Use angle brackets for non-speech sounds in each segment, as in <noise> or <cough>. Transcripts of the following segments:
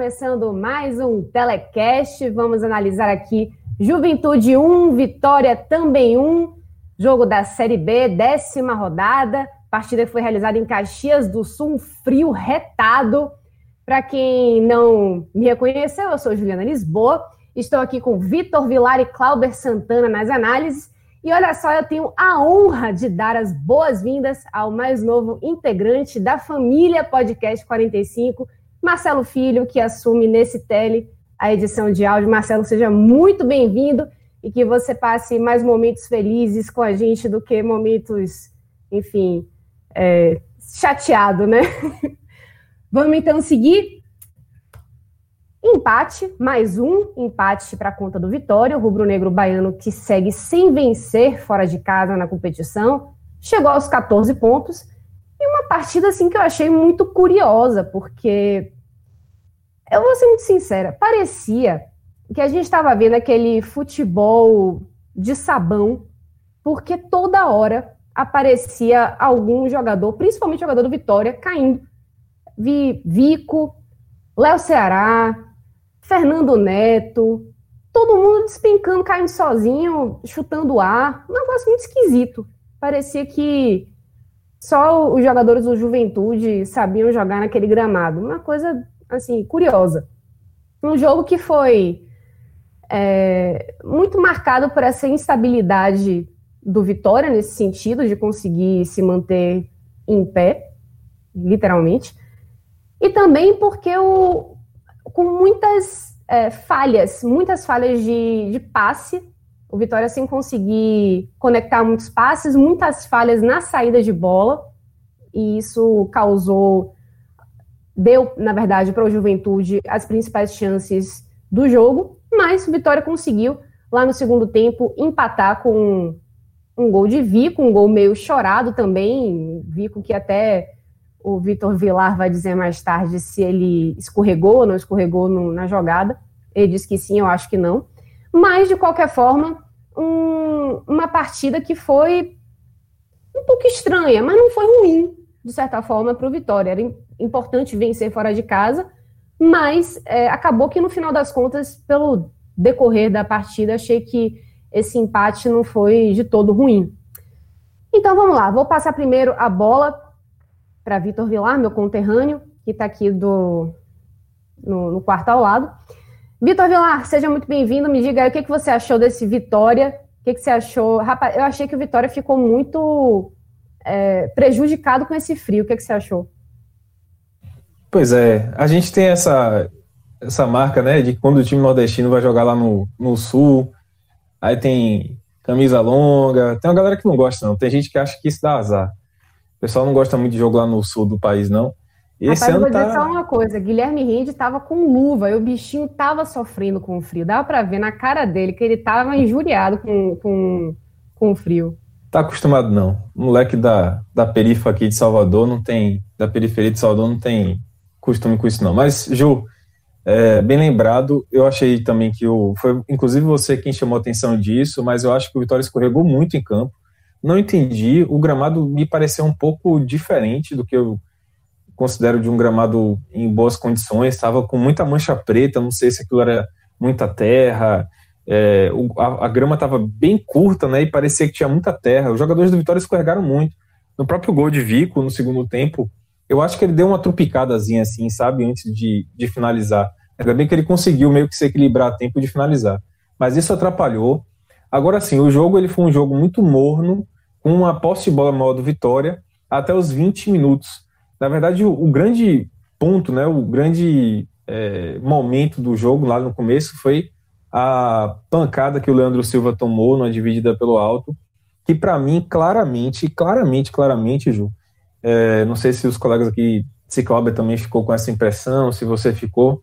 Começando mais um telecast. Vamos analisar aqui Juventude 1, Vitória também 1, jogo da Série B, décima rodada. Partida foi realizada em Caxias do Sul, um frio retado. Para quem não me reconheceu, eu sou Juliana Lisboa. Estou aqui com Vitor Vilar e Clauber Santana nas análises. E olha só, eu tenho a honra de dar as boas-vindas ao mais novo integrante da família Podcast 45, Marcelo Filho, que assume nesse tele a edição de áudio. Marcelo, seja muito bem-vindo e que você passe mais momentos felizes com a gente do que momentos, enfim, é, chateado, né? <laughs> Vamos então seguir. Empate, mais um empate para a conta do Vitória. O rubro-negro baiano que segue sem vencer fora de casa na competição, chegou aos 14 pontos partida assim que eu achei muito curiosa, porque eu vou ser muito sincera, parecia que a gente estava vendo aquele futebol de sabão, porque toda hora aparecia algum jogador, principalmente jogador do Vitória, caindo. Vi Vico, Léo Ceará, Fernando Neto, todo mundo despencando, caindo sozinho, chutando ar. Um negócio muito esquisito. Parecia que só os jogadores do Juventude sabiam jogar naquele gramado. Uma coisa, assim, curiosa. Um jogo que foi é, muito marcado por essa instabilidade do Vitória, nesse sentido, de conseguir se manter em pé, literalmente. E também porque o, com muitas é, falhas, muitas falhas de, de passe o Vitória sem conseguir conectar muitos passes, muitas falhas na saída de bola, e isso causou, deu, na verdade, para o Juventude as principais chances do jogo, mas o Vitória conseguiu, lá no segundo tempo, empatar com um gol de Vico, um gol meio chorado também, Vico que até o Vitor Vilar vai dizer mais tarde se ele escorregou ou não escorregou no, na jogada, ele disse que sim, eu acho que não, mas, de qualquer forma, um, uma partida que foi um pouco estranha, mas não foi ruim, de certa forma, para o Vitória. Era importante vencer fora de casa, mas é, acabou que, no final das contas, pelo decorrer da partida, achei que esse empate não foi de todo ruim. Então vamos lá, vou passar primeiro a bola para Vitor Vilar, meu conterrâneo, que está aqui do, no, no quarto ao lado. Vitor Vilar, seja muito bem-vindo. Me diga aí o que, que você achou desse Vitória. O que, que você achou? Rapaz, eu achei que o Vitória ficou muito é, prejudicado com esse frio. O que, que você achou? Pois é, a gente tem essa, essa marca, né, de quando o time nordestino vai jogar lá no, no sul, aí tem camisa longa, tem uma galera que não gosta, não. Tem gente que acha que isso dá azar. O pessoal não gosta muito de jogo lá no sul do país, não. Esse Rapaz, eu vou dizer tá... só uma coisa, Guilherme Rende estava com luva e o bichinho estava sofrendo com o frio. Dava para ver na cara dele que ele estava injuriado com, com, com o frio. Tá acostumado não. O moleque da, da perifa aqui de Salvador não tem, da periferia de Salvador não tem costume com isso não. Mas, Ju, é, bem lembrado, eu achei também que o, foi inclusive você quem chamou a atenção disso, mas eu acho que o Vitória escorregou muito em campo. Não entendi, o gramado me pareceu um pouco diferente do que eu considero de um gramado em boas condições, estava com muita mancha preta, não sei se aquilo era muita terra, é, a, a, grama estava bem curta, né, e parecia que tinha muita terra. Os jogadores do Vitória escorregaram muito. No próprio gol de Vico, no segundo tempo, eu acho que ele deu uma trupicadazinha assim, sabe, antes de, de finalizar. Ainda bem que ele conseguiu meio que se equilibrar a tempo de finalizar. mas isso atrapalhou. Agora sim, o jogo ele foi um jogo muito morno, com uma posse de bola maior do Vitória até os 20 minutos. Na verdade, o, o grande ponto, né, o grande é, momento do jogo lá no começo foi a pancada que o Leandro Silva tomou numa dividida pelo alto, que para mim, claramente, claramente, claramente, Ju, é, não sei se os colegas aqui, se Cláudio também ficou com essa impressão, se você ficou,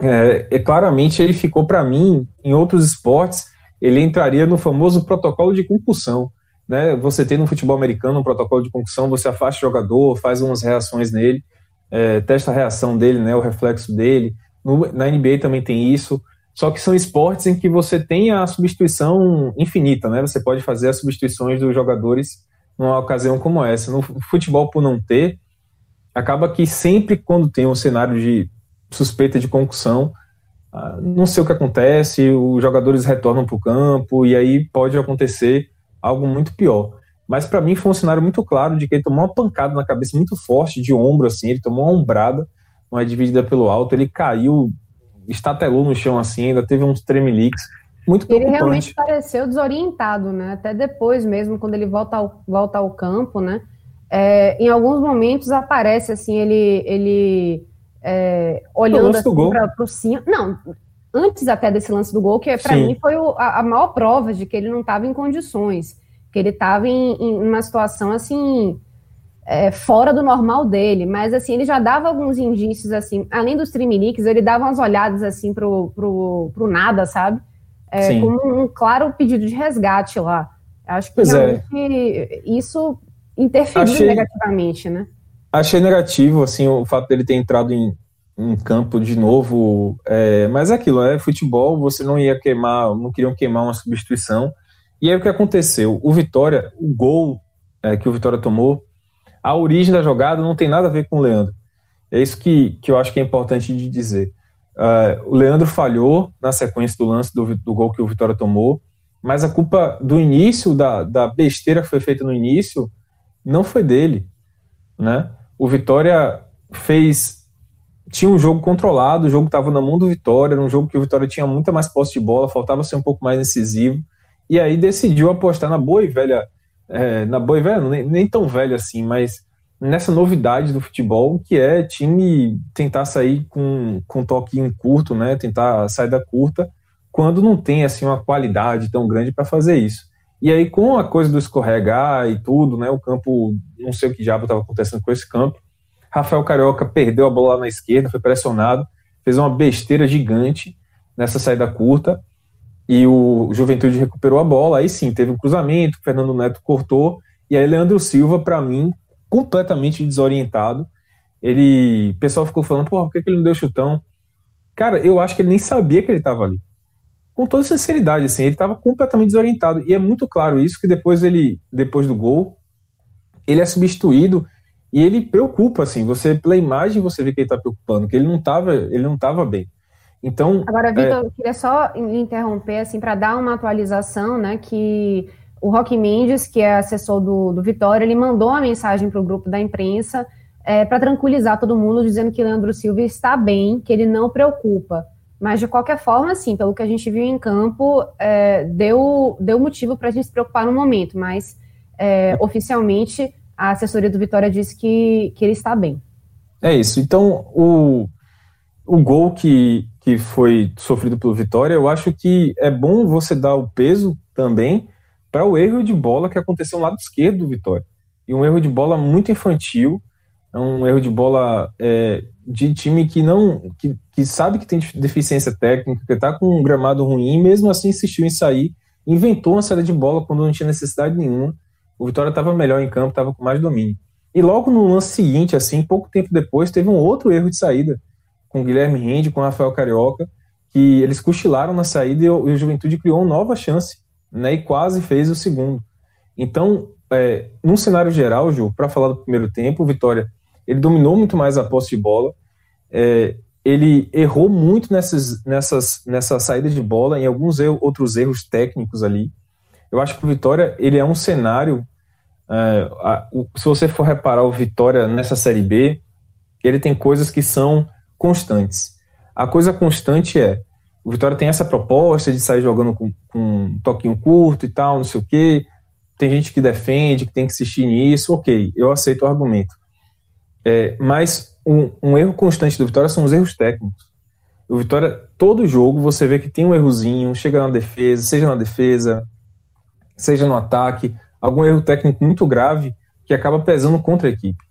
é, é claramente ele ficou para mim, em outros esportes, ele entraria no famoso protocolo de concussão, né? Você tem no futebol americano um protocolo de concussão, você afasta o jogador, faz umas reações nele, é, testa a reação dele, né, o reflexo dele. No, na NBA também tem isso. Só que são esportes em que você tem a substituição infinita, né? Você pode fazer as substituições dos jogadores numa ocasião como essa. No futebol, por não ter, acaba que sempre quando tem um cenário de suspeita de concussão, ah, não sei o que acontece, os jogadores retornam para o campo e aí pode acontecer algo muito pior. Mas para mim foi um cenário muito claro de que ele tomou uma pancada na cabeça muito forte, de ombro, assim, ele tomou uma ombrada, uma dividida pelo alto, ele caiu, estatelou no chão assim, ainda teve uns tremeliques. Muito Ele realmente pareceu desorientado, né? Até depois mesmo, quando ele volta ao, volta ao campo, né? É, em alguns momentos aparece assim, ele, ele é, olhando assim, para o cima. Não, antes até desse lance do gol, que para mim foi o, a, a maior prova de que ele não estava em condições que ele estava em, em, uma situação assim é, fora do normal dele, mas assim ele já dava alguns indícios assim, além dos triminiques, ele dava umas olhadas assim pro, pro, pro nada, sabe? É, como um claro pedido de resgate lá. Acho que pois é. isso interferiu achei, negativamente, né? Achei negativo assim o fato dele ter entrado em, em campo de novo, é, mas é aquilo é futebol, você não ia queimar, não queriam queimar uma substituição. E aí o que aconteceu? O Vitória, o gol é, que o Vitória tomou, a origem da jogada não tem nada a ver com o Leandro. É isso que, que eu acho que é importante de dizer. Uh, o Leandro falhou na sequência do lance do, do gol que o Vitória tomou, mas a culpa do início, da, da besteira que foi feita no início, não foi dele. Né? O Vitória fez. Tinha um jogo controlado, o jogo estava na mão do Vitória, era um jogo que o Vitória tinha muita mais posse de bola, faltava ser um pouco mais incisivo e aí decidiu apostar na boa e velha, é, na boa e velha, nem, nem tão velha assim, mas nessa novidade do futebol, que é time tentar sair com, com um toquinho curto, né, tentar sair da curta, quando não tem assim uma qualidade tão grande para fazer isso. E aí com a coisa do escorregar e tudo, né, o campo, não sei o que diabo estava acontecendo com esse campo, Rafael Carioca perdeu a bola na esquerda, foi pressionado, fez uma besteira gigante nessa saída curta, e o Juventude recuperou a bola. Aí sim, teve um cruzamento, Fernando Neto cortou, e aí Leandro Silva, para mim, completamente desorientado. Ele, o pessoal ficou falando, por que, que ele não deu chutão? Cara, eu acho que ele nem sabia que ele estava ali. Com toda sinceridade, assim, ele estava completamente desorientado. E é muito claro isso que depois ele, depois do gol, ele é substituído e ele preocupa, assim, você pela imagem você vê que ele está preocupando, que ele não estava, ele não estava bem. Então. Agora, Vitor, é... eu queria só interromper, assim, para dar uma atualização, né? Que o Roque Mendes, que é assessor do, do Vitória, ele mandou uma mensagem para o grupo da imprensa é, para tranquilizar todo mundo, dizendo que Leandro Silva está bem, que ele não preocupa. Mas, de qualquer forma, assim, pelo que a gente viu em campo, é, deu, deu motivo para a gente se preocupar no momento, mas é, oficialmente a assessoria do Vitória disse que, que ele está bem. É isso. Então, o, o gol que, que foi sofrido pelo Vitória, eu acho que é bom você dar o peso também para o erro de bola que aconteceu no lado esquerdo do Vitória. E um erro de bola muito infantil, é um erro de bola é, de time que não que, que sabe que tem deficiência técnica, que está com um gramado ruim, mesmo assim insistiu em sair, inventou uma saída de bola quando não tinha necessidade nenhuma. O Vitória estava melhor em campo, estava com mais domínio. E logo no lance seguinte, assim, pouco tempo depois, teve um outro erro de saída com o Guilherme Rende, com o Rafael Carioca, que eles cochilaram na saída e o, Juventude criou uma nova chance, né, e quase fez o segundo. Então, é, num cenário geral, Ju, para falar do primeiro tempo, o Vitória, ele dominou muito mais a posse de bola, é, ele errou muito nessas, nessas, nessa saída de bola, em alguns erros, outros erros técnicos ali. Eu acho que o Vitória, ele é um cenário, é, a, o, se você for reparar o Vitória nessa Série B, ele tem coisas que são constantes. A coisa constante é o Vitória tem essa proposta de sair jogando com, com um toquinho curto e tal, não sei o quê. Tem gente que defende, que tem que insistir nisso, ok, eu aceito o argumento. É, mas um, um, erro constante do Vitória são os erros técnicos. O Vitória, todo jogo, você vê que tem um errozinho, chega na defesa, seja na defesa, seja no ataque, algum erro técnico muito grave que acaba pesando contra a equipe.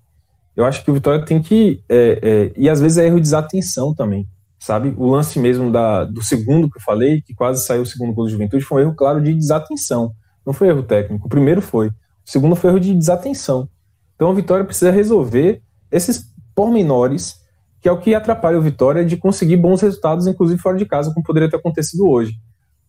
Eu acho que o Vitória tem que. É, é, e às vezes é erro de desatenção também sabe? O lance mesmo da, do segundo que eu falei, que quase saiu o segundo gol do Juventude, foi um erro claro de desatenção. Não foi erro técnico. O primeiro foi. O segundo foi erro de desatenção. Então a Vitória precisa resolver esses pormenores, que é o que atrapalha o Vitória de conseguir bons resultados, inclusive fora de casa, como poderia ter acontecido hoje.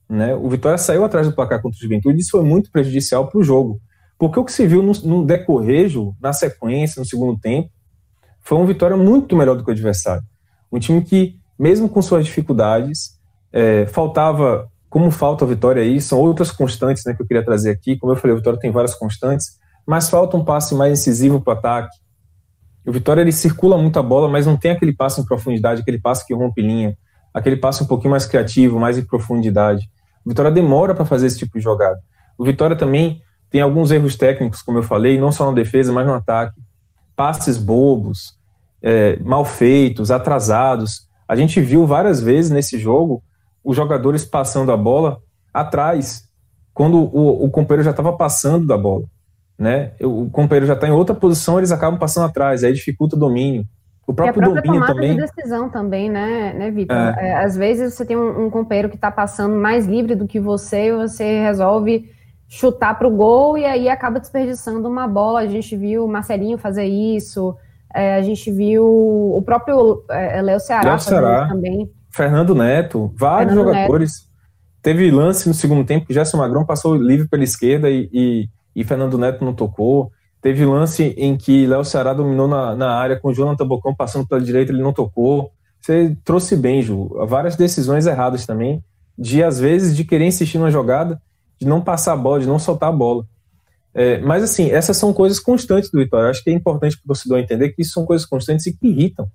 Né? O Vitória saiu atrás do placar contra o Juventude isso foi muito prejudicial para o jogo. Porque o que se viu no, no decorrejo, na sequência, no segundo tempo, foi uma vitória muito melhor do que o adversário. Um time que mesmo com suas dificuldades, é, faltava, como falta a Vitória aí, são outras constantes né, que eu queria trazer aqui. Como eu falei, a Vitória tem várias constantes, mas falta um passe mais incisivo para o ataque. O Vitória ele circula muito a bola, mas não tem aquele passe em profundidade, aquele passe que rompe linha, aquele passe um pouquinho mais criativo, mais em profundidade. O Vitória demora para fazer esse tipo de jogada. O Vitória também tem alguns erros técnicos, como eu falei, não só na defesa, mas no ataque. Passes bobos, é, mal feitos, atrasados. A gente viu várias vezes nesse jogo os jogadores passando a bola atrás, quando o, o companheiro já estava passando da bola. Né? O companheiro já está em outra posição, eles acabam passando atrás, aí dificulta o domínio. O próprio e a domínio tomada também. de decisão também, né, né Vitor? É. É, às vezes você tem um, um companheiro que está passando mais livre do que você, e você resolve chutar para o gol e aí acaba desperdiçando uma bola. A gente viu o Marcelinho fazer isso, é, a gente viu o próprio é, Léo Ceará, Léo Ceará também. Fernando Neto, vários Fernando jogadores. Neto. Teve lance no segundo tempo que Gerson Magrão passou livre pela esquerda e, e, e, Fernando Neto não tocou. Teve lance em que Léo Ceará dominou na, na área com o Jonathan Bocão passando pela direita, ele não tocou. Você trouxe bem, Ju. Várias decisões erradas também, de às vezes de querer insistir na jogada, de não passar a bola, de não soltar a bola. É, mas, assim, essas são coisas constantes do Vitória. acho que é importante para o torcedor entender que isso são coisas constantes e que irritam.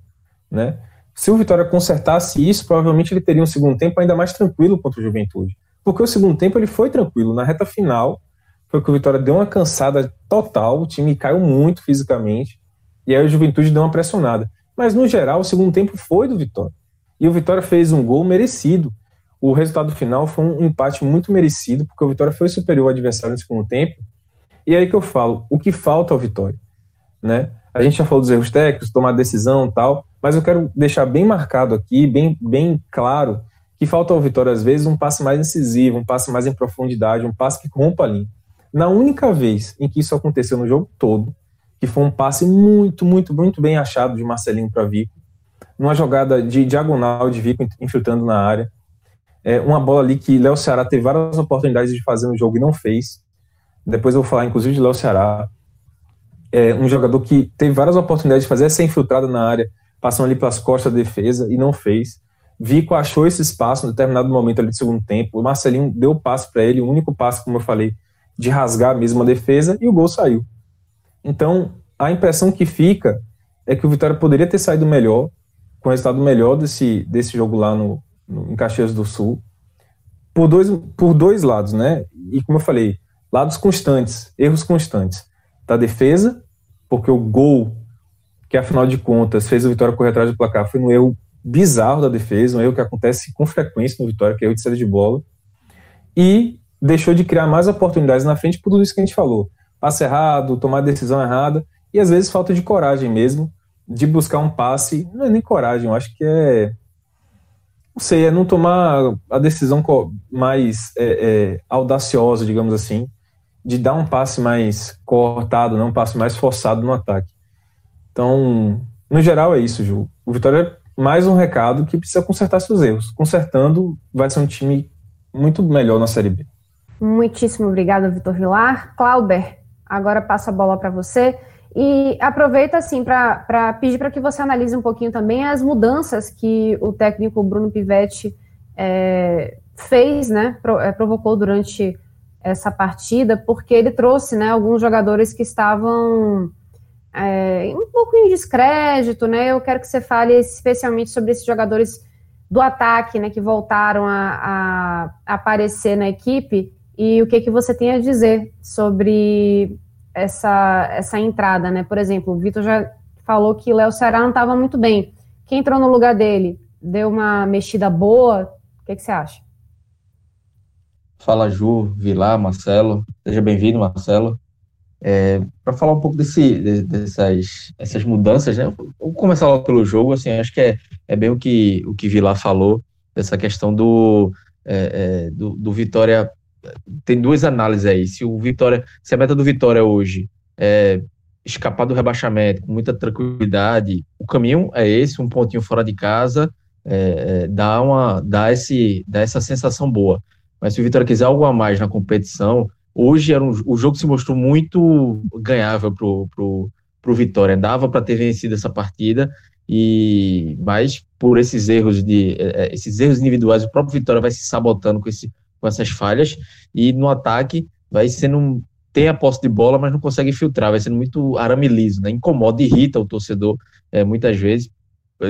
Né? Se o Vitória consertasse isso, provavelmente ele teria um segundo tempo ainda mais tranquilo contra o Juventude. Porque o segundo tempo ele foi tranquilo. Na reta final, foi que o Vitória deu uma cansada total, o time caiu muito fisicamente, e aí o Juventude deu uma pressionada. Mas, no geral, o segundo tempo foi do Vitória. E o Vitória fez um gol merecido. O resultado final foi um empate muito merecido, porque o Vitória foi superior ao adversário no segundo tempo, e aí que eu falo, o que falta ao Vitória, né? A gente já falou dos erros técnicos, tomar decisão tal, mas eu quero deixar bem marcado aqui, bem, bem claro, que falta ao Vitória, às vezes, um passe mais incisivo, um passe mais em profundidade, um passe que rompa a linha. Na única vez em que isso aconteceu no jogo todo, que foi um passe muito, muito, muito bem achado de Marcelinho para Vico, numa jogada de diagonal de Vico infiltrando na área, é, uma bola ali que Léo Ceará teve várias oportunidades de fazer no jogo e não fez. Depois eu vou falar, inclusive, de Léo Ceará. É um jogador que teve várias oportunidades de fazer essa infiltrada na área, passando ali pelas costas da defesa e não fez. Vico achou esse espaço em determinado momento ali do segundo tempo. O Marcelinho deu o passe para ele, o único passe, como eu falei, de rasgar mesmo a defesa e o gol saiu. Então, a impressão que fica é que o Vitória poderia ter saído melhor, com o resultado melhor desse, desse jogo lá no, no, em Caxias do Sul, por dois, por dois lados, né? E como eu falei, lados constantes, erros constantes da defesa, porque o gol, que afinal de contas fez o Vitória correr atrás do placar, foi um erro bizarro da defesa, um erro que acontece com frequência no Vitória, que é o de saída de bola, e deixou de criar mais oportunidades na frente por tudo isso que a gente falou. Passe errado, tomar decisão errada, e às vezes falta de coragem mesmo, de buscar um passe, não é nem coragem, eu acho que é não sei, é não tomar a decisão mais é, é, audaciosa, digamos assim, de dar um passe mais cortado, não um passe mais forçado no ataque. Então, no geral é isso, Ju. O Vitória é mais um recado que precisa consertar seus erros. Consertando, vai ser um time muito melhor na Série B. Muitíssimo obrigada, Vitor Vilar. Clauber, agora passa a bola para você. E aproveita assim para pedir para que você analise um pouquinho também as mudanças que o técnico Bruno Pivetti é, fez, né, é, provocou durante essa partida, porque ele trouxe né, alguns jogadores que estavam é, um pouco em descrédito, né? Eu quero que você fale especialmente sobre esses jogadores do ataque, né, que voltaram a, a aparecer na equipe, e o que, que você tem a dizer sobre essa, essa entrada, né? Por exemplo, o Vitor já falou que Léo Ceará não estava muito bem. Quem entrou no lugar dele deu uma mexida boa? O que, que você acha? Fala Ju, Vilar, Marcelo. Seja bem-vindo, Marcelo. É, para falar um pouco desse, dessas essas mudanças, né? Vou começar logo pelo jogo. Assim, acho que é, é bem o que o que Vilar falou dessa questão do, é, é, do, do Vitória. Tem duas análises aí. Se o Vitória, se a meta do Vitória hoje é escapar do rebaixamento com muita tranquilidade, o caminho é esse, um pontinho fora de casa, é, é, dá uma, dá esse, dá essa sensação boa. Mas se o Vitória quiser algo a mais na competição, Hoje era um, o jogo se mostrou muito ganhável pro, pro, pro Vitória. Dava para ter vencido essa partida, e mas por esses erros de é, é, esses erros individuais, o próprio Vitória vai se sabotando com, esse, com essas falhas, e no ataque vai sendo tem a posse de bola, mas não consegue filtrar, vai sendo muito arame liso, né? Incomoda, irrita o torcedor é, muitas vezes.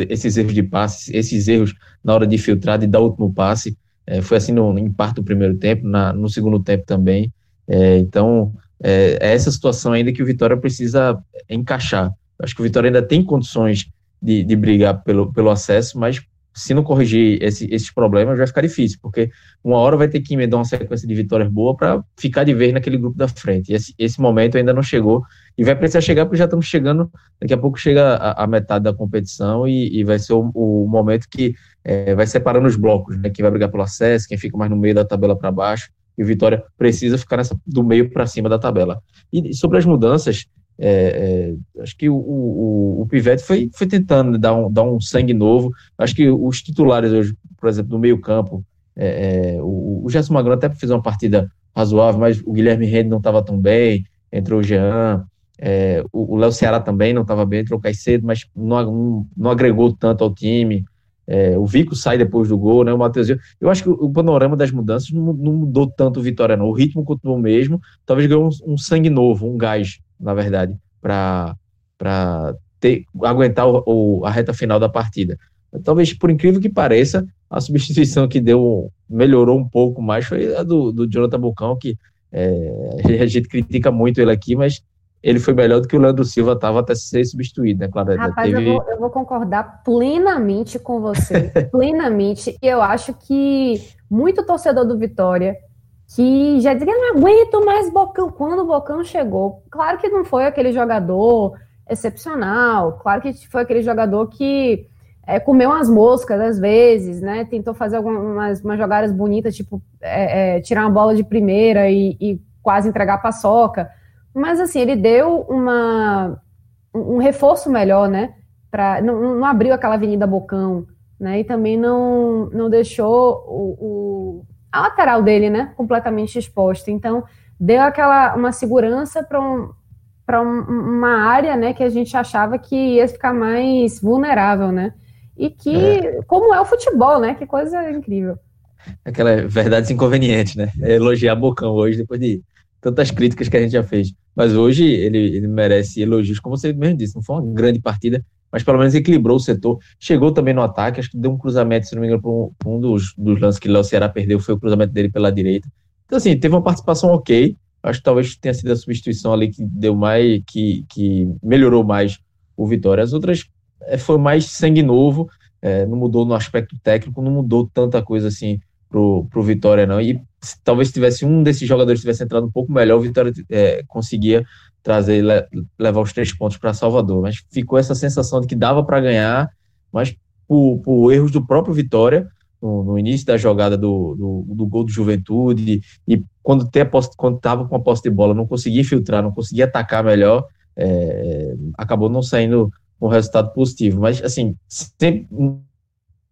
Esses erros de passe, esses erros na hora de filtrar, de dar o último passe, é, foi assim no, em parte do primeiro tempo, na, no segundo tempo também. É, então, é, é, essa situação ainda que o Vitória precisa encaixar. Acho que o Vitória ainda tem condições de, de brigar pelo, pelo acesso, mas se não corrigir esse, esses problemas, vai ficar difícil, porque uma hora vai ter que emendar uma sequência de vitórias boa para ficar de vez naquele grupo da frente. E esse, esse momento ainda não chegou, e vai precisar chegar, porque já estamos chegando, daqui a pouco chega a, a metade da competição, e, e vai ser o, o momento que é, vai separando os blocos, né, quem vai brigar pelo acesso, quem fica mais no meio da tabela para baixo, e o Vitória precisa ficar nessa, do meio para cima da tabela. E sobre as mudanças, é, é, acho que o, o, o Pivete foi, foi tentando dar um, dar um sangue novo. Acho que os titulares hoje, por exemplo, no meio-campo, é, é, o, o Gerson Magrão até fez uma partida razoável, mas o Guilherme Rende não estava tão bem, entrou o Jean. É, o Léo Ceará também não estava bem, entrou o Caicedo, mas não, não, agregou tanto ao time. É, o Vico sai depois do gol, né? O Matheus. Eu acho que o panorama das mudanças não, não mudou tanto o Vitória, não. O ritmo continuou o mesmo, talvez ganhou um, um sangue novo, um gás, na verdade, para aguentar o, o, a reta final da partida. Talvez, por incrível que pareça, a substituição que deu melhorou um pouco mais foi a do, do Jonathan Bocão, que é, a gente critica muito ele aqui, mas ele foi melhor do que o Leandro Silva estava até ser substituído, né, Clara? Rapaz, teve... eu, vou, eu, vou, concordar plenamente com você, <laughs> plenamente. E eu acho que muito torcedor do Vitória que já dizia, não aguento mais Bocão. Quando o Bocão chegou, claro que não foi aquele jogador excepcional, claro que foi aquele jogador que é, comeu umas moscas às vezes, né? Tentou fazer algumas umas jogadas bonitas, tipo é, é, tirar uma bola de primeira e, e quase entregar a paçoca mas assim, ele deu uma, um reforço melhor, né? Pra, não, não abriu aquela Avenida Bocão, né? E também não, não deixou o, a lateral dele, né? Completamente exposta. Então, deu aquela uma segurança para um, para uma área, né? Que a gente achava que ia ficar mais vulnerável, né? E que, é. como é o futebol, né? Que coisa incrível. Aquela verdade inconveniente, né? É elogiar Bocão hoje, depois de tantas críticas que a gente já fez. Mas hoje ele, ele merece elogios, como você mesmo disse, não foi uma grande partida, mas pelo menos equilibrou o setor. Chegou também no ataque, acho que deu um cruzamento, se não me engano, para um, um, dos, dos lances que o Léo Ceará perdeu, foi o cruzamento dele pela direita. Então, assim, teve uma participação ok. Acho que talvez tenha sido a substituição ali que deu mais, que, que melhorou mais o Vitória. As outras é, foi mais sangue novo, é, não mudou no aspecto técnico, não mudou tanta coisa assim pro, pro Vitória, não. E talvez tivesse um desses jogadores tivesse entrado um pouco melhor, o Vitória é, conseguia trazer levar os três pontos para Salvador. Mas ficou essa sensação de que dava para ganhar, mas por, por, erros do próprio Vitória no, no início da jogada do, do, do, gol do Juventude e quando estava com a posse de bola não conseguia filtrar, não conseguia atacar melhor, é, acabou não saindo um resultado positivo. Mas assim, sempre,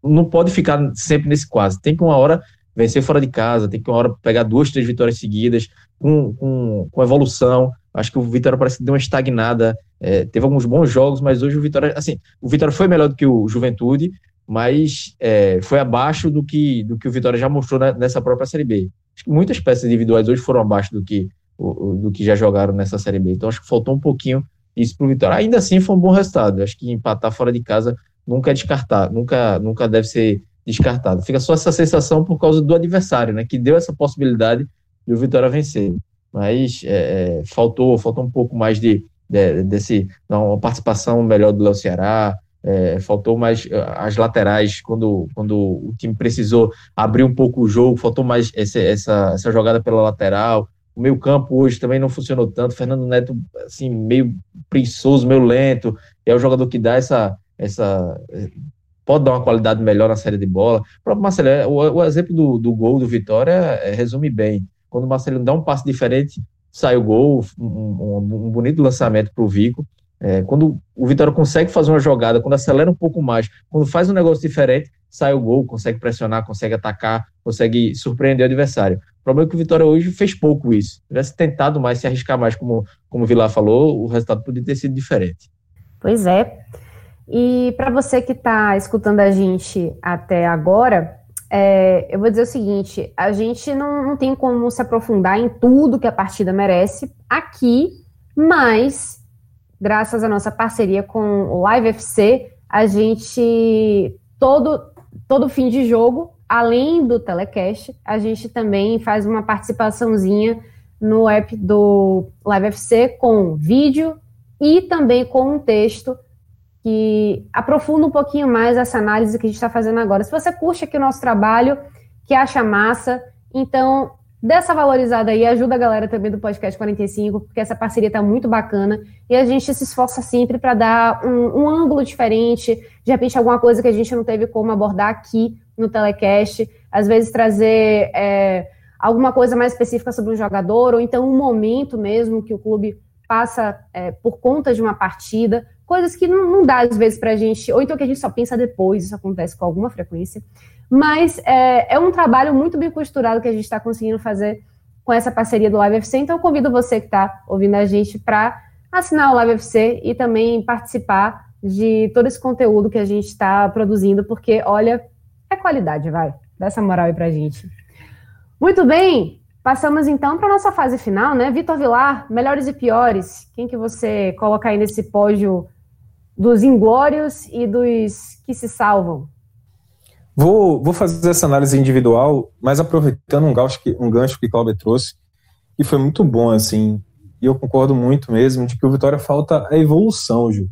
não pode ficar sempre nesse quase. Tem que uma hora vencer fora de casa, tem que uma hora pegar duas, três vitórias seguidas, com, com, com evolução. Acho que o Vitória parece que deu uma estagnada. É, teve alguns bons jogos, mas hoje o Vitória, assim, o Vitória foi melhor do que o Juventude, mas é, foi abaixo do que, do que o Vitória já mostrou nessa própria Série B. Acho que muitas peças individuais hoje foram abaixo do que, do que já jogaram nessa Série B. Então acho que faltou um pouquinho isso para o Vitória. Ainda assim foi um bom resultado. Acho que empatar fora de casa nunca é descartar, nunca, nunca deve ser descartado. Fica só essa sensação por causa do adversário, né? Que deu essa possibilidade de o Vitória vencer. Mas é, é faltou, faltou um pouco mais de, de desse uma participação melhor do Léo Ceará. É, faltou mais as laterais quando, quando o time precisou abrir um pouco o jogo, faltou mais esse, essa, essa jogada pela lateral. O meio campo hoje também não funcionou tanto. Fernando Neto, assim, meio preguiçoso, meio lento. É o jogador que dá essa, essa pode dar uma qualidade melhor na série de bola. O próprio Marcelo, o, o exemplo do, do gol do Vitória é, resume bem. Quando o Marcelo dá um passo diferente, sai o gol, um, um, bonito lançamento para o Vico. É, quando o Vitória consegue fazer uma jogada, quando acelera um pouco mais, quando faz um negócio diferente, sai o gol, consegue pressionar, consegue atacar, consegue surpreender o adversário. O problema é que o Vitória hoje fez pouco isso. Se tivesse tentado mais, se arriscar mais, como, como o Vilar falou, o resultado poderia ter sido diferente. Pois é. E para você que está escutando a gente até agora, é, eu vou dizer o seguinte: a gente não, não tem como se aprofundar em tudo que a partida merece aqui, mas graças à nossa parceria com o Live FC, a gente todo todo fim de jogo, além do telecast, a gente também faz uma participaçãozinha no app do Live FC com vídeo e também com um texto que aprofunda um pouquinho mais essa análise que a gente está fazendo agora. Se você curte aqui o nosso trabalho, que acha massa, então dessa valorizada aí, ajuda a galera também do Podcast 45, porque essa parceria está muito bacana e a gente se esforça sempre para dar um, um, ângulo diferente, de repente alguma coisa que a gente não teve como abordar aqui no Telecast, às vezes trazer é, alguma coisa mais específica sobre um jogador, ou então um momento mesmo que o clube passa é, por conta de uma partida, coisas que não, não dá às vezes para a gente, ou então que a gente só pensa depois, isso acontece com alguma frequência. Mas é, é um trabalho muito bem costurado que a gente está conseguindo fazer com essa parceria do Live FC. Então, eu convido você que está ouvindo a gente para assinar o Live FC e também participar de todo esse conteúdo que a gente está produzindo, porque, olha, é qualidade, vai. Dá essa moral aí para a gente. Muito bem, passamos então para nossa fase final, né? Vitor Vilar, melhores e piores. Quem que você coloca aí nesse pódio dos inglórios e dos que se salvam? Vou, vou fazer essa análise individual, mas aproveitando um gancho que, um gancho que Cláudio trouxe, e foi muito bom, assim, e eu concordo muito mesmo, de que o Vitória falta a evolução, Ju.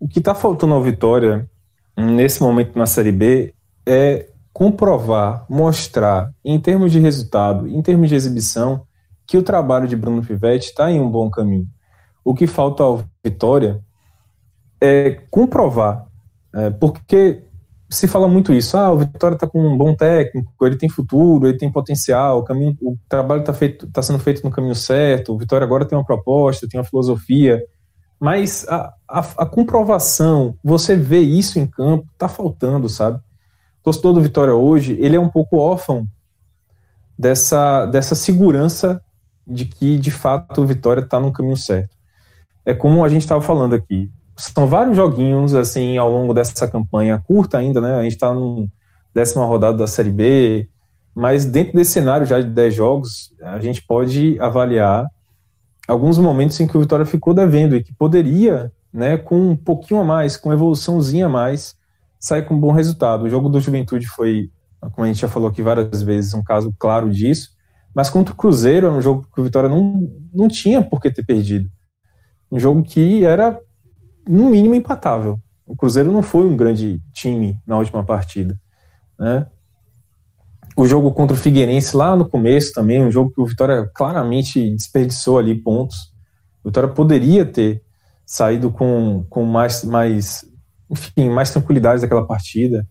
O que está faltando ao Vitória, nesse momento na Série B, é comprovar, mostrar, em termos de resultado, em termos de exibição, que o trabalho de Bruno Pivetti está em um bom caminho. O que falta ao Vitória é comprovar, é, porque se fala muito isso, ah, o Vitória está com um bom técnico, ele tem futuro, ele tem potencial, o, caminho, o trabalho está tá sendo feito no caminho certo, o Vitória agora tem uma proposta, tem uma filosofia, mas a, a, a comprovação, você vê isso em campo, está faltando, sabe? O torcedor do Vitória hoje, ele é um pouco órfão dessa, dessa segurança de que, de fato, o Vitória está no caminho certo. É como a gente estava falando aqui, são vários joguinhos assim ao longo dessa campanha curta ainda, né? A gente está na décima rodada da Série B, mas dentro desse cenário já de 10 jogos, a gente pode avaliar alguns momentos em que o Vitória ficou devendo e que poderia, né, com um pouquinho a mais, com uma evoluçãozinha a mais, sair com um bom resultado. O jogo do Juventude foi, como a gente já falou aqui várias vezes, um caso claro disso, mas contra o Cruzeiro era um jogo que o Vitória não, não tinha por que ter perdido. Um jogo que era no mínimo empatável. O Cruzeiro não foi um grande time na última partida, né? O jogo contra o Figueirense lá no começo também, um jogo que o Vitória claramente desperdiçou ali pontos. O Vitória poderia ter saído com, com mais, mais, enfim, mais tranquilidade daquela partida.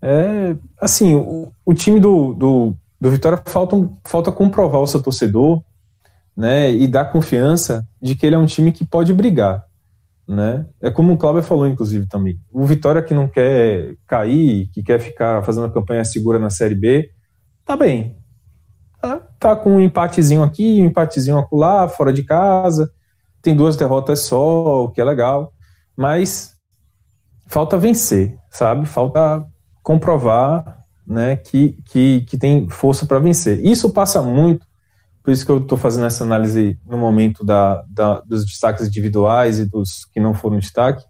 É, assim, o, o time do, do, do Vitória falta, falta comprovar o seu torcedor né, e dar confiança de que ele é um time que pode brigar né? É como o Cláudio falou, inclusive, também. O Vitória que não quer cair, que quer ficar fazendo a campanha segura na Série B, tá bem. Tá, tá com um empatezinho aqui, um empatezinho acolá, fora de casa. Tem duas derrotas só, o que é legal. Mas falta vencer, sabe? Falta comprovar né, que, que, que tem força para vencer. Isso passa muito por isso que eu estou fazendo essa análise no momento da, da, dos destaques individuais e dos que não foram destaque,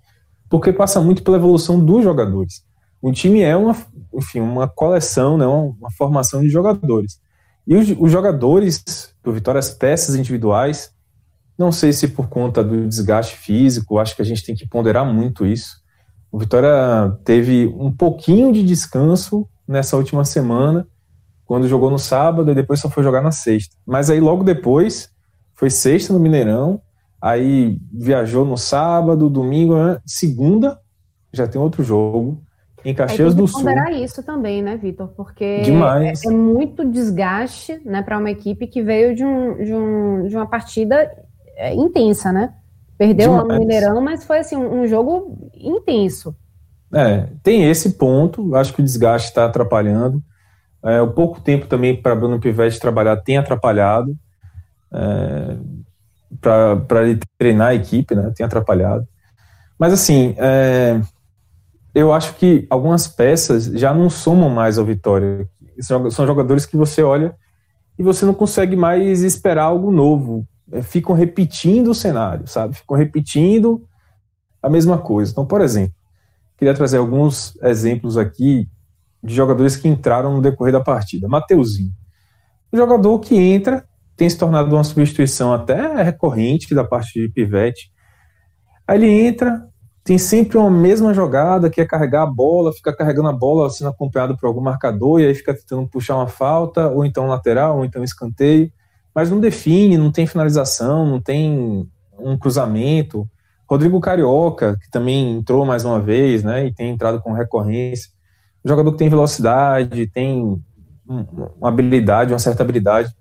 porque passa muito pela evolução dos jogadores. um time é uma, enfim, uma coleção, né, uma, uma formação de jogadores. E os, os, jogadores do Vitória, as peças individuais, não sei se por conta do desgaste físico, acho que a gente tem que ponderar muito isso. O Vitória teve um pouquinho de descanso nessa última semana, quando jogou no sábado e depois só foi jogar na sexta. Mas aí logo depois foi sexta no Mineirão, aí viajou no sábado, domingo, né? segunda já tem outro jogo em Caxias do Sul. ponderar isso também, né, Vitor? Porque é, é, muito desgaste, né, para uma equipe que veio de, um, de, um, de uma partida é, intensa, né? Perdeu Demais. lá no Mineirão, mas foi assim um, um jogo intenso. É, tem esse ponto. Acho que o desgaste está atrapalhando. É, o pouco tempo também para Bruno Pivetti trabalhar tem atrapalhado. É, para ele treinar a equipe, né? Tem atrapalhado. Mas assim, é, eu acho que algumas peças já não somam mais ao Vitória. São jogadores que você olha e você não consegue mais esperar algo novo. É, ficam repetindo o cenário, sabe? Ficam repetindo a mesma coisa. Então, por exemplo, queria trazer alguns exemplos aqui de jogadores que entraram no decorrer da partida. Mateuzinho. Um jogador que entra, tem se tornado uma substituição até recorrente da parte de Pivete. Aí ele entra, tem sempre uma mesma jogada, que é carregar a bola, fica carregando a bola sendo acompanhado por algum marcador, e aí fica tentando puxar uma falta, ou então lateral, ou então escanteio, mas não define, não tem finalização, não tem um cruzamento. Rodrigo Carioca, que também entrou mais uma vez, né, e tem entrado com recorrência. Um jogador que tem velocidade, tem uma habilidade, uma certa habilidade,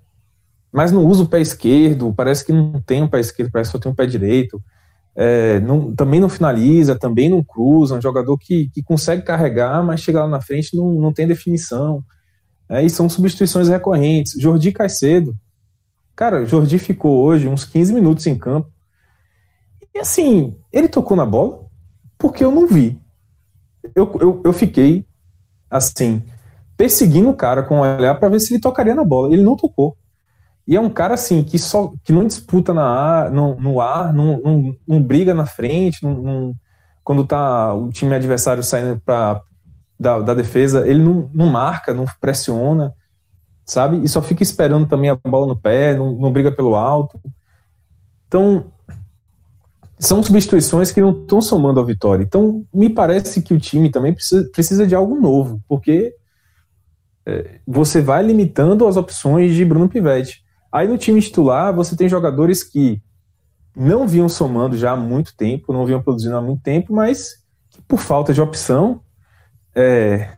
mas não usa o pé esquerdo, parece que não tem um pé esquerdo, parece que só tem um pé direito é, não, também não finaliza, também não cruza, um jogador que, que consegue carregar, mas chega lá na frente não, não tem definição. É, e são substituições recorrentes. Jordi Caicedo, cara, Jordi ficou hoje uns 15 minutos em campo. E assim, ele tocou na bola porque eu não vi. Eu, eu, eu fiquei assim, perseguindo o cara com o olhar para ver se ele tocaria na bola. Ele não tocou. E é um cara assim que só que não disputa na ar, no, no ar, não, não, não, briga na frente, não, não, quando tá o time adversário saindo pra, da, da defesa, ele não, não marca, não pressiona, sabe? E só fica esperando também a bola no pé, não, não briga pelo alto. Então, são substituições que não estão somando a vitória. Então, me parece que o time também precisa, precisa de algo novo, porque é, você vai limitando as opções de Bruno Pivetti. Aí no time titular, você tem jogadores que não vinham somando já há muito tempo, não vinham produzindo há muito tempo, mas que por falta de opção, é,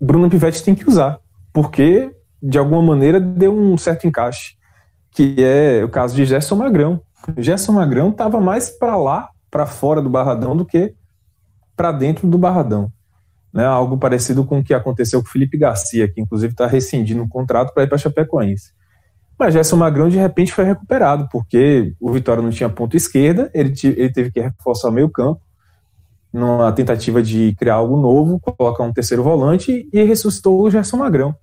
Bruno Pivetti tem que usar, porque de alguma maneira deu um certo encaixe, que é o caso de Gerson Magrão. Gerson Magrão estava mais para lá, para fora do Barradão, do que para dentro do Barradão. Né, algo parecido com o que aconteceu com o Felipe Garcia, que inclusive está rescindindo um contrato para ir para Chapecoense. Mas Gerson Magrão de repente foi recuperado, porque o Vitória não tinha ponto esquerda, ele, ele teve que reforçar o meio campo, numa tentativa de criar algo novo, colocar um terceiro volante e ressuscitou o Gerson Magrão.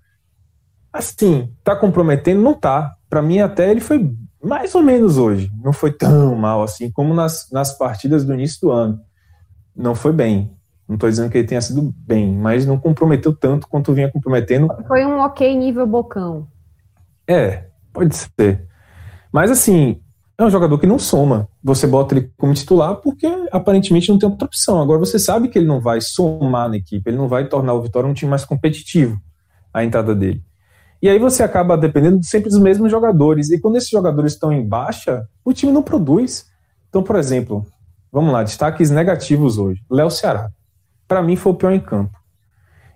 Assim, tá comprometendo? Não tá. Para mim, até ele foi mais ou menos hoje. Não foi tão mal assim como nas, nas partidas do início do ano. Não foi bem. Não estou dizendo que ele tenha sido bem, mas não comprometeu tanto quanto vinha comprometendo. Foi um ok nível bocão. É, Pode ser. Mas assim, é um jogador que não soma. Você bota ele como titular porque aparentemente não tem outra opção. Agora você sabe que ele não vai somar na equipe, ele não vai tornar o Vitória um time mais competitivo a entrada dele. E aí você acaba dependendo sempre dos mesmos jogadores. E quando esses jogadores estão em baixa, o time não produz. Então, por exemplo, vamos lá, destaques negativos hoje. Léo Ceará. Para mim foi o pior em campo.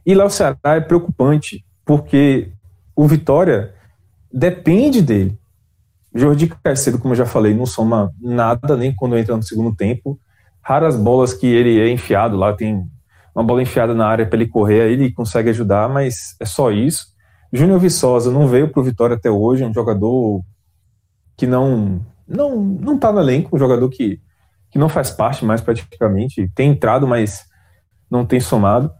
E Léo Ceará é preocupante porque o Vitória depende dele. Jordi Caicedo, como eu já falei, não soma nada, nem quando entra no segundo tempo. Raras bolas que ele é enfiado lá, tem uma bola enfiada na área para ele correr, aí ele consegue ajudar, mas é só isso. Júnior Viçosa não veio para o Vitória até hoje, é um jogador que não não não está no elenco, um jogador que, que não faz parte mais praticamente, tem entrado, mas não tem somado.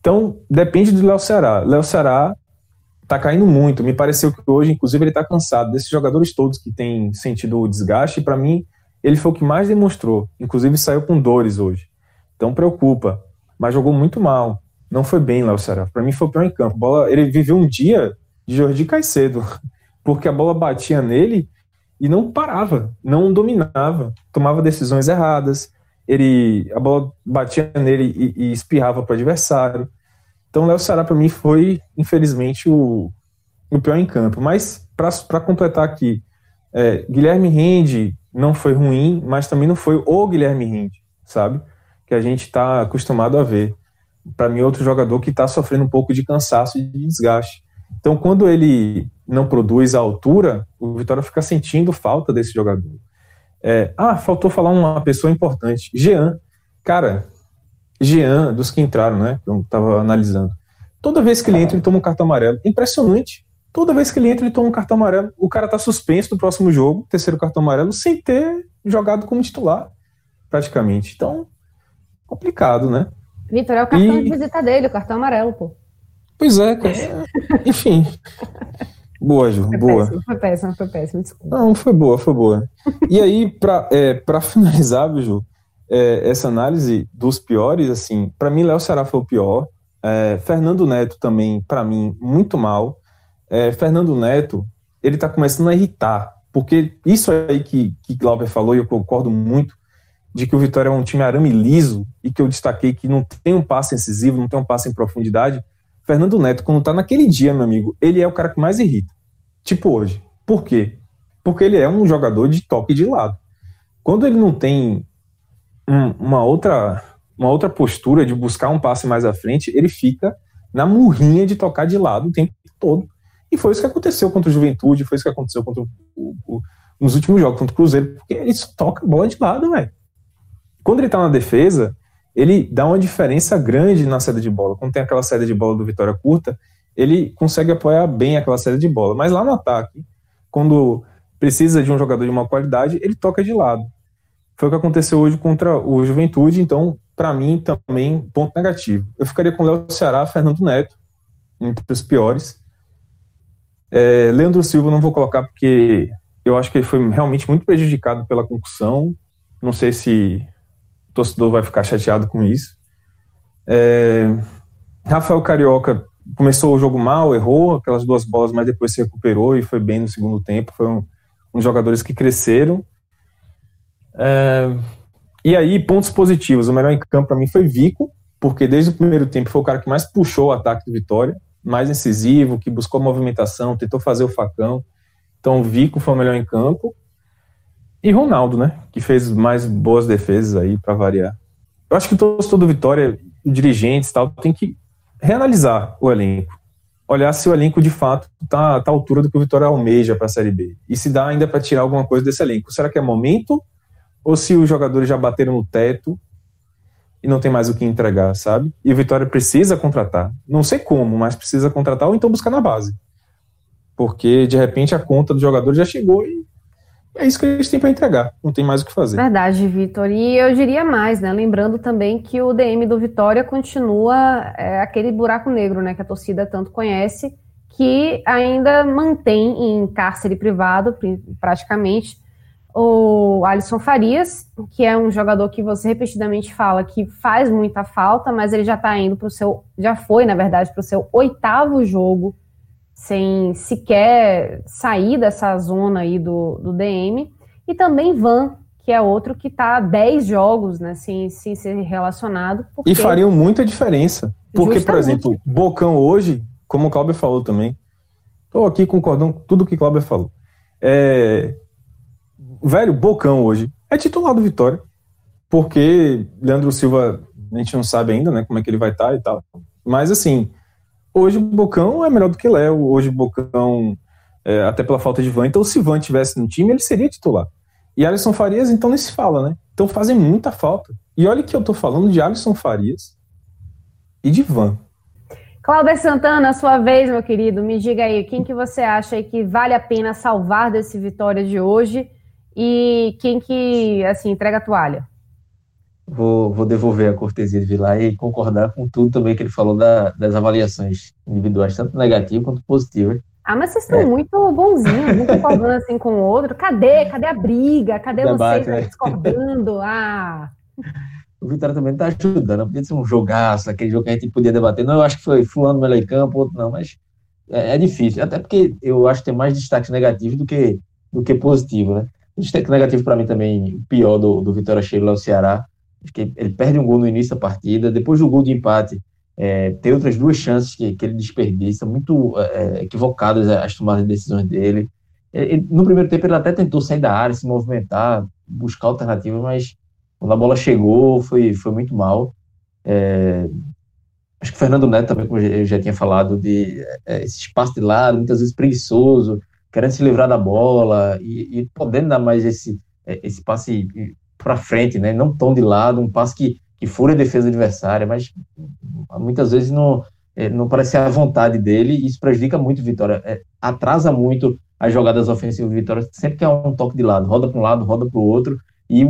Então, depende do Léo Ceará. Léo Ceará tá caindo muito. Me pareceu que hoje, inclusive, ele tá cansado. Desses jogadores todos que têm sentido o desgaste, para mim, ele foi o que mais demonstrou. Inclusive, saiu com dores hoje. Então, preocupa. Mas jogou muito mal. Não foi bem lá o Ceará. Para mim foi o pior em campo. Bola, ele viveu um dia de Jordi Caicedo, <laughs> porque a bola batia nele e não parava, não dominava, tomava decisões erradas. Ele, a bola batia nele e, e espirrava para o adversário. Então, Léo Ceará para mim foi, infelizmente, o, o pior em campo. Mas para completar aqui, é, Guilherme Rende não foi ruim, mas também não foi o Guilherme Rende, sabe? Que a gente está acostumado a ver para mim, outro jogador que está sofrendo um pouco de cansaço e de desgaste. Então, quando ele não produz a altura, o Vitória fica sentindo falta desse jogador. É, ah, faltou falar uma pessoa importante. Jean. Cara, Jean, dos que entraram, né? Eu estava analisando. Toda vez que ele entra, ele toma um cartão amarelo. Impressionante. Toda vez que ele entra, ele toma um cartão amarelo. O cara tá suspenso do próximo jogo, terceiro cartão amarelo, sem ter jogado como titular, praticamente. Então, complicado, né? Vitor, é o cartão e... de visita dele, o cartão amarelo, pô. Pois é, cara. <laughs> Enfim. Boa, Ju, foi boa. Péssimo, foi péssimo, foi péssimo, desculpa. Não, foi boa, foi boa. E aí, pra, é, pra finalizar, Ju, é, essa análise dos piores, assim, para mim, Léo Ceará foi o pior. É, Fernando Neto também, para mim, muito mal. É, Fernando Neto, ele tá começando a irritar, porque isso aí que, que Glauber falou, e eu concordo muito, de que o Vitória é um time arame liso e que eu destaquei que não tem um passe incisivo, não tem um passe em profundidade. Fernando Neto, quando tá naquele dia, meu amigo, ele é o cara que mais irrita. Tipo hoje. Por quê? Porque ele é um jogador de toque de lado. Quando ele não tem um, uma outra uma outra postura de buscar um passe mais à frente, ele fica na murrinha de tocar de lado o tempo todo. E foi isso que aconteceu contra o Juventude, foi isso que aconteceu contra o, o, nos últimos jogos contra o Cruzeiro, porque ele só toca bola de lado, velho. Quando ele está na defesa, ele dá uma diferença grande na saída de bola. Quando tem aquela saída de bola do Vitória curta, ele consegue apoiar bem aquela saída de bola. Mas lá no ataque, quando precisa de um jogador de uma qualidade, ele toca de lado. Foi o que aconteceu hoje contra o Juventude, então, para mim, também, ponto negativo. Eu ficaria com Léo Ceará, Fernando Neto, entre os piores. É, Leandro Silva não vou colocar porque eu acho que ele foi realmente muito prejudicado pela concussão. Não sei se torcedor vai ficar chateado com isso. É, Rafael Carioca começou o jogo mal, errou aquelas duas bolas, mas depois se recuperou e foi bem no segundo tempo. Foi um, um jogadores que cresceram. É, e aí, pontos positivos. O melhor em campo para mim foi Vico, porque desde o primeiro tempo foi o cara que mais puxou o ataque do Vitória, mais incisivo, que buscou movimentação, tentou fazer o facão. Então, Vico foi o melhor em campo. E Ronaldo, né? Que fez mais boas defesas aí para variar. Eu acho que o torcedor do Vitória, dirigentes e tal, tem que reanalisar o elenco. Olhar se o elenco de fato está tá à altura do que o Vitória almeja para a Série B. E se dá ainda para tirar alguma coisa desse elenco. Será que é momento? Ou se os jogadores já bateram no teto e não tem mais o que entregar, sabe? E o Vitória precisa contratar. Não sei como, mas precisa contratar ou então buscar na base. Porque de repente a conta do jogador já chegou e é isso que eles têm para entregar, não tem mais o que fazer. Verdade, Vitor. E eu diria mais, né? Lembrando também que o DM do Vitória continua é, aquele buraco negro, né? Que a torcida tanto conhece, que ainda mantém em cárcere privado, praticamente, o Alisson Farias, que é um jogador que você repetidamente fala que faz muita falta, mas ele já está indo para o seu, já foi, na verdade, para o seu oitavo jogo sem sequer sair dessa zona aí do, do DM. E também Van, que é outro que está 10 jogos, né, sem, sem ser relacionado. Porque... E fariam muita diferença. Porque, Justamente. por exemplo, Bocão hoje, como o Cláudio falou também, estou aqui concordando com tudo que o Cláudio falou. É... Velho, Bocão hoje é titular do Vitória, porque Leandro Silva, a gente não sabe ainda, né, como é que ele vai estar tá e tal. Mas, assim, Hoje o Bocão é melhor do que Léo, hoje o Bocão, é, até pela falta de Van. Então, se Van tivesse no time, ele seria titular. E Alisson Farias, então, nem se fala, né? Então fazem muita falta. E olha que eu tô falando de Alisson Farias e de Van. Cláudio Santana, sua vez, meu querido, me diga aí, quem que você acha que vale a pena salvar desse vitória de hoje e quem que, assim, entrega a toalha? Vou, vou devolver a cortesia de Vilar e concordar com tudo também que ele falou da, das avaliações individuais, tanto negativas quanto positivas. Ah, mas vocês estão é. muito bonzinhos, muito <laughs> concordando assim com o outro. Cadê? Cadê a briga? Cadê Debate, vocês né? discordando? <laughs> Ah. o Vitória também está ajudando. Podia ser um jogaço, aquele jogo que a gente podia debater. Não, eu acho que foi fulano melhor em campo, outro não, mas é, é, difícil. Até porque eu acho que tem mais destaques negativos do que, do que positivo, né? O destaque negativo para mim também, pior do, do Vitória Sheila é o Ceará. Que ele perde um gol no início da partida, depois do gol de empate, é, tem outras duas chances que, que ele desperdiça, muito é, equivocadas as tomadas de decisões dele. Ele, no primeiro tempo ele até tentou sair da área, se movimentar, buscar alternativas, mas quando a bola chegou foi, foi muito mal. É, acho que o Fernando Neto também, como eu já tinha falado, de é, esse espaço de lado, muitas vezes preguiçoso, querendo se livrar da bola e, e podendo dar mais esse, é, esse passe para frente, né? não tão de lado, um passe que, que fura a defesa adversária, mas muitas vezes não, é, não parece a vontade dele e isso prejudica muito o Vitória, é, atrasa muito as jogadas ofensivas do Vitória, sempre que é um toque de lado, roda para um lado, roda para o outro, e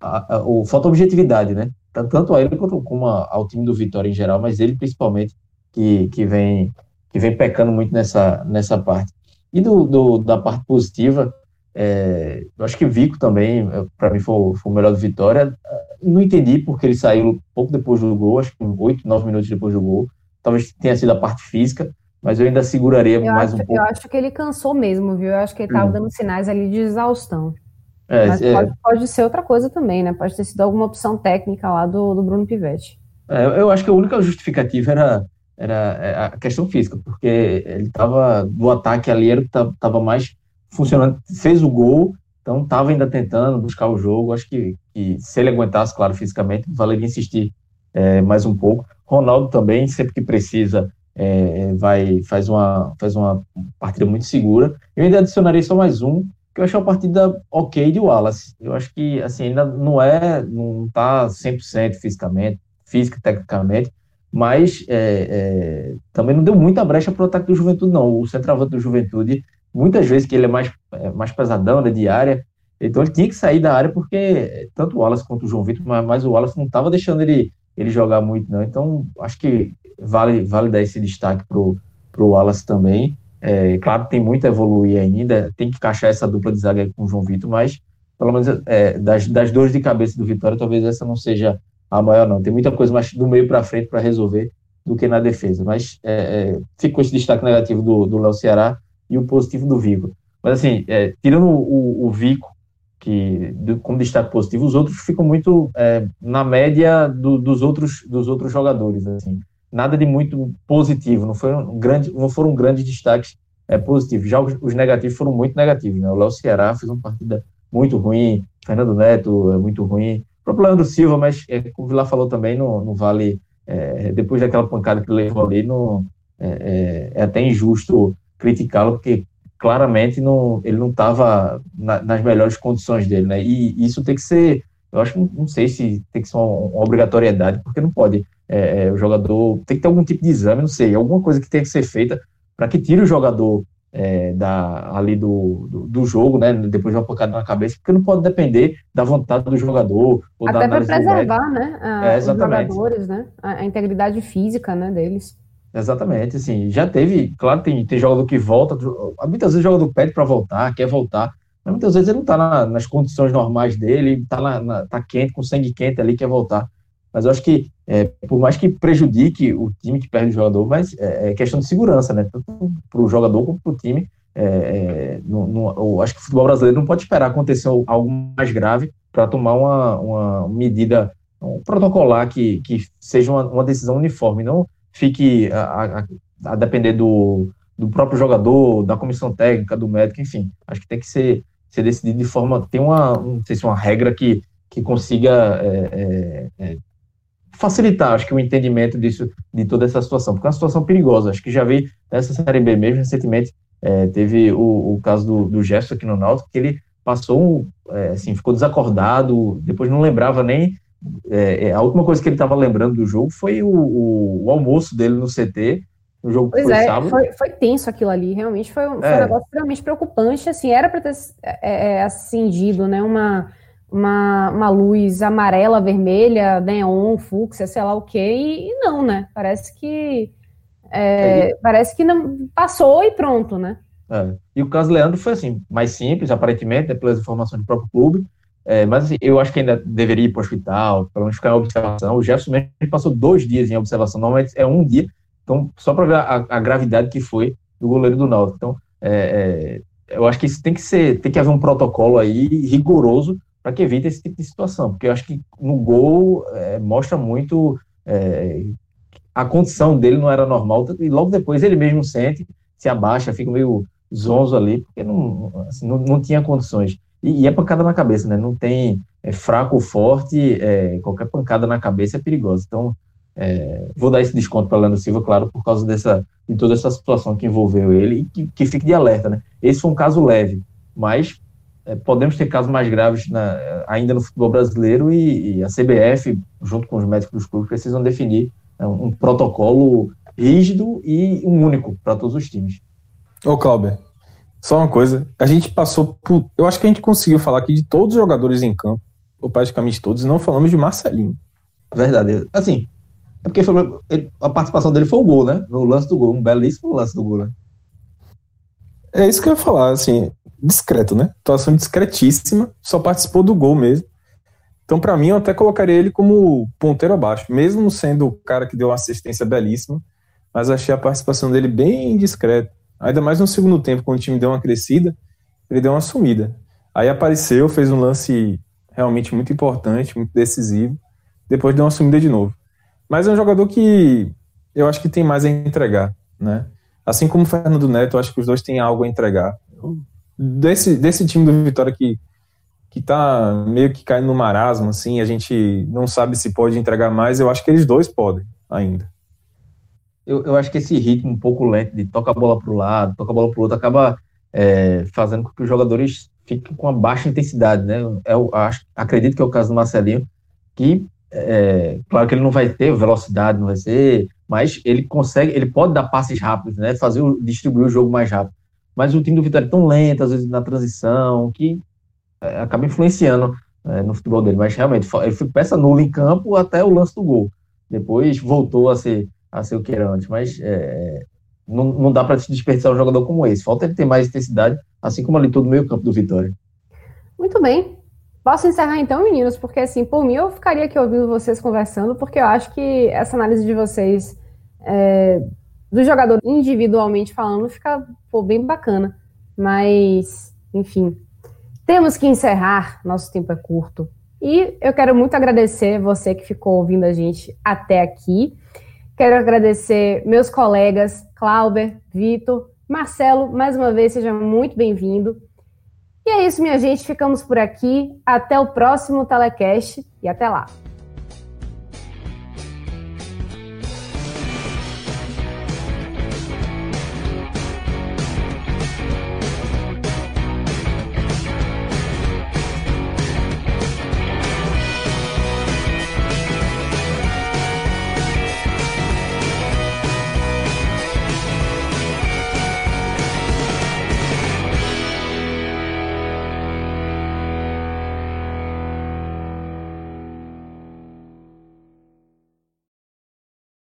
a, a, a, falta objetividade, né? Tanto a ele quanto como ao time do Vitória em geral, mas ele principalmente que, que, vem, que vem pecando muito nessa, nessa parte. E do, do da parte positiva, é, eu acho que Vico também, para mim, foi, foi, o melhor do Vitória. Não entendi porque ele saiu pouco depois do gol, acho que 8, 9 minutos depois do gol. Talvez tenha sido a parte física, mas eu ainda seguraria eu mais acho, um pouco. Eu acho que ele cansou mesmo, viu? Eu acho que ele estava hum. dando sinais ali de exaustão. É, mas é... Pode, pode, ser outra coisa também, né? Pode ter sido alguma opção técnica lá do, do Bruno Pivetti. É, eu acho que a única justificativa era, era é, a questão física, porque ele estava do ataque ali, ele estava mais funcionando, fez o gol, então estava ainda tentando buscar o jogo. Acho que, que, se ele aguentasse, claro, fisicamente, valeria insistir é, mais um pouco. Ronaldo também, sempre que precisa, é, vai faz uma, faz uma partida muito segura. Eu ainda adicionaria só mais um, que eu achei uma partida ok de Wallace. Eu acho que, assim, ainda não é, não tá 100% fisicamente, física tecnicamente, mas é, é, também não deu muita brecha para o ataque do Juventude, não. O centroavante do Juventude, muitas vezes que ele é mais, é, mais pesadão, né, de área, então ele tinha que sair da área porque tanto o Wallace quanto o João Vitor, mas, mas o Wallace não estava deixando ele, ele jogar muito, não. Então, acho que vale, vale dar esse destaque para o Wallace também. É, claro, tem muito a evoluir ainda, tem que encaixar essa dupla de zaga com o João Vitor, mas pelo menos é, das, das dores de cabeça do Vitória, talvez essa não seja a maior, não. Tem muita coisa mais do meio para frente para resolver do que na defesa. Mas é, é, fica com esse destaque negativo do Léo Ceará e o positivo do Vico. Mas assim, é, tirando o, o Vico, que do, como destaque positivo, os outros ficam muito é, na média do, dos, outros, dos outros jogadores. Assim nada de muito positivo, não foram, grande, não foram grandes destaques é, positivos. Já os, os negativos foram muito negativos. Né? O Léo Ceará fez uma partida muito ruim, Fernando Neto é muito ruim, o próprio Leandro Silva, mas é, como o Vilar falou também, não, não vale, é, depois daquela pancada que ele levou ali, não, é, é, é até injusto criticá-lo, porque claramente não, ele não estava na, nas melhores condições dele, né? E isso tem que ser, eu acho, não, não sei se tem que ser uma, uma obrigatoriedade, porque não pode é, é, o jogador tem que ter algum tipo de exame, não sei, alguma coisa que tem que ser feita para que tire o jogador é, da, ali do, do, do, jogo, né, depois de uma pancada na cabeça, porque não pode depender da vontade do jogador. Ou Até para preservar, né, a, é, os jogadores, né, a, a, integridade física, né, deles. Exatamente, assim, já teve, claro, tem, tem jogador que volta, muitas vezes o jogador pede para voltar, quer voltar, mas muitas vezes ele não está na, nas condições normais dele, está tá quente, com sangue quente ali, quer voltar. Mas eu acho que, é, por mais que prejudique o time que perde o jogador, mas é, é questão de segurança, né? Tanto para o jogador como para o time. É, é, eu acho que o futebol brasileiro não pode esperar acontecer algo mais grave para tomar uma, uma medida, um protocolar que, que seja uma, uma decisão uniforme, não fique a, a, a depender do, do próprio jogador, da comissão técnica, do médico, enfim. Acho que tem que ser, ser decidido de forma. Tem uma, não sei se uma regra que, que consiga é, é, é facilitar, acho que o entendimento disso, de toda essa situação, porque é uma situação perigosa. Acho que já vi nessa Série B mesmo, recentemente, é, teve o, o, caso do, do Gerson aqui no Náutico, que ele passou, é, assim, ficou desacordado, depois não lembrava nem. É, é a última coisa que ele estava lembrando do jogo foi o, o, o, almoço dele no CT, no jogo pois que foi é, sábado. Foi, foi tenso aquilo ali, realmente foi, foi um é. negócio extremamente preocupante. Assim, era para ter é, acendido né, uma uma, uma luz amarela, vermelha, neon, fúcsia, sei lá o que, e, não, né? Parece que é, é, parece que não passou e pronto, né? É. E o caso Leandro foi assim, mais simples, aparentemente, né, pelas informações do próprio clube. É, mas assim, eu acho que ainda deveria ir para o hospital, pelo menos ficar em observação. O Jefferson mesmo passou dois dias em observação, normalmente é um dia, então só para ver a, a, gravidade que foi do goleiro do Náutico. Então, é, é, eu acho que isso tem que ser, tem que haver um protocolo aí rigoroso para que evite esse tipo de situação, porque eu acho que no gol é, mostra muito é, a condição dele não era normal e logo depois ele mesmo sente, se abaixa, fica meio zonzo ali, porque não, assim, não, não tinha condições. E, e, é pancada na cabeça, né? Não tem é, fraco ou forte, é, qualquer pancada na cabeça é perigosa. Então, é, vou dar esse desconto para Leandro Silva, claro, por causa dessa, de toda essa situação que envolveu ele e que, que fique de alerta, né? Esse foi um caso leve, mas é, podemos ter casos mais graves na, ainda no futebol brasileiro e, e, a CBF, junto com os médicos dos clubes, precisam definir é, um, protocolo rígido e um único para todos os times. Ô, Cláudio, só uma coisa, a gente passou por. Eu acho que a gente conseguiu falar aqui de todos os jogadores em campo, ou praticamente todos, e não falamos de Marcelinho. Verdade. Assim, é porque foi, ele, a participação dele foi o gol, né? No lance do gol, um belíssimo lance do gol, né? É isso que eu ia falar, assim, discreto, né? Atuação discretíssima, só participou do gol mesmo. Então, para mim, eu até colocaria ele como ponteiro abaixo, mesmo sendo o cara que deu uma assistência belíssima, mas achei a participação dele bem discreta. Ainda mais no segundo tempo, quando o time deu uma crescida, ele deu uma sumida. Aí apareceu, fez um lance realmente muito importante, muito decisivo, depois deu uma sumida de novo. Mas é um jogador que eu acho que tem mais a entregar, né? Assim como o Fernando Neto, eu acho que os dois têm algo a entregar. Desse, desse time do Vitória que, que tá meio que caindo no marasmo, assim, a gente não sabe se pode entregar mais, eu acho que eles dois podem ainda eu, eu acho que esse ritmo um pouco lento de toca a bola para o lado, toca a bola para o outro, acaba é, fazendo com que os jogadores fiquem com uma baixa intensidade, né? Eu acho, acredito que é o caso do Marcelinho, que é, claro que ele não vai ter velocidade, não vai ser, mas ele consegue, ele pode dar passes rápidos, né? Fazer o, distribuir o jogo mais rápido. Mas o time do Vitória é tão lento, às vezes na transição, que é, acaba influenciando é, no futebol dele. Mas realmente, ele foi peça nula em campo até o lance do gol. Depois voltou a ser a ser o que era antes, mas é, não, não dá para desperdiçar um jogador como esse. Falta ele ter mais intensidade, assim como ali todo o meio campo do Vitória. Muito bem. Posso encerrar então, meninos? Porque assim, por mim, eu ficaria aqui ouvindo vocês conversando, porque eu acho que essa análise de vocês é, do jogador individualmente falando fica pô, bem bacana. Mas, enfim, temos que encerrar, nosso tempo é curto. E eu quero muito agradecer você que ficou ouvindo a gente até aqui. Quero agradecer meus colegas Clauber, Vitor, Marcelo, mais uma vez, seja muito bem-vindo. E é isso, minha gente, ficamos por aqui. Até o próximo Telecast e até lá.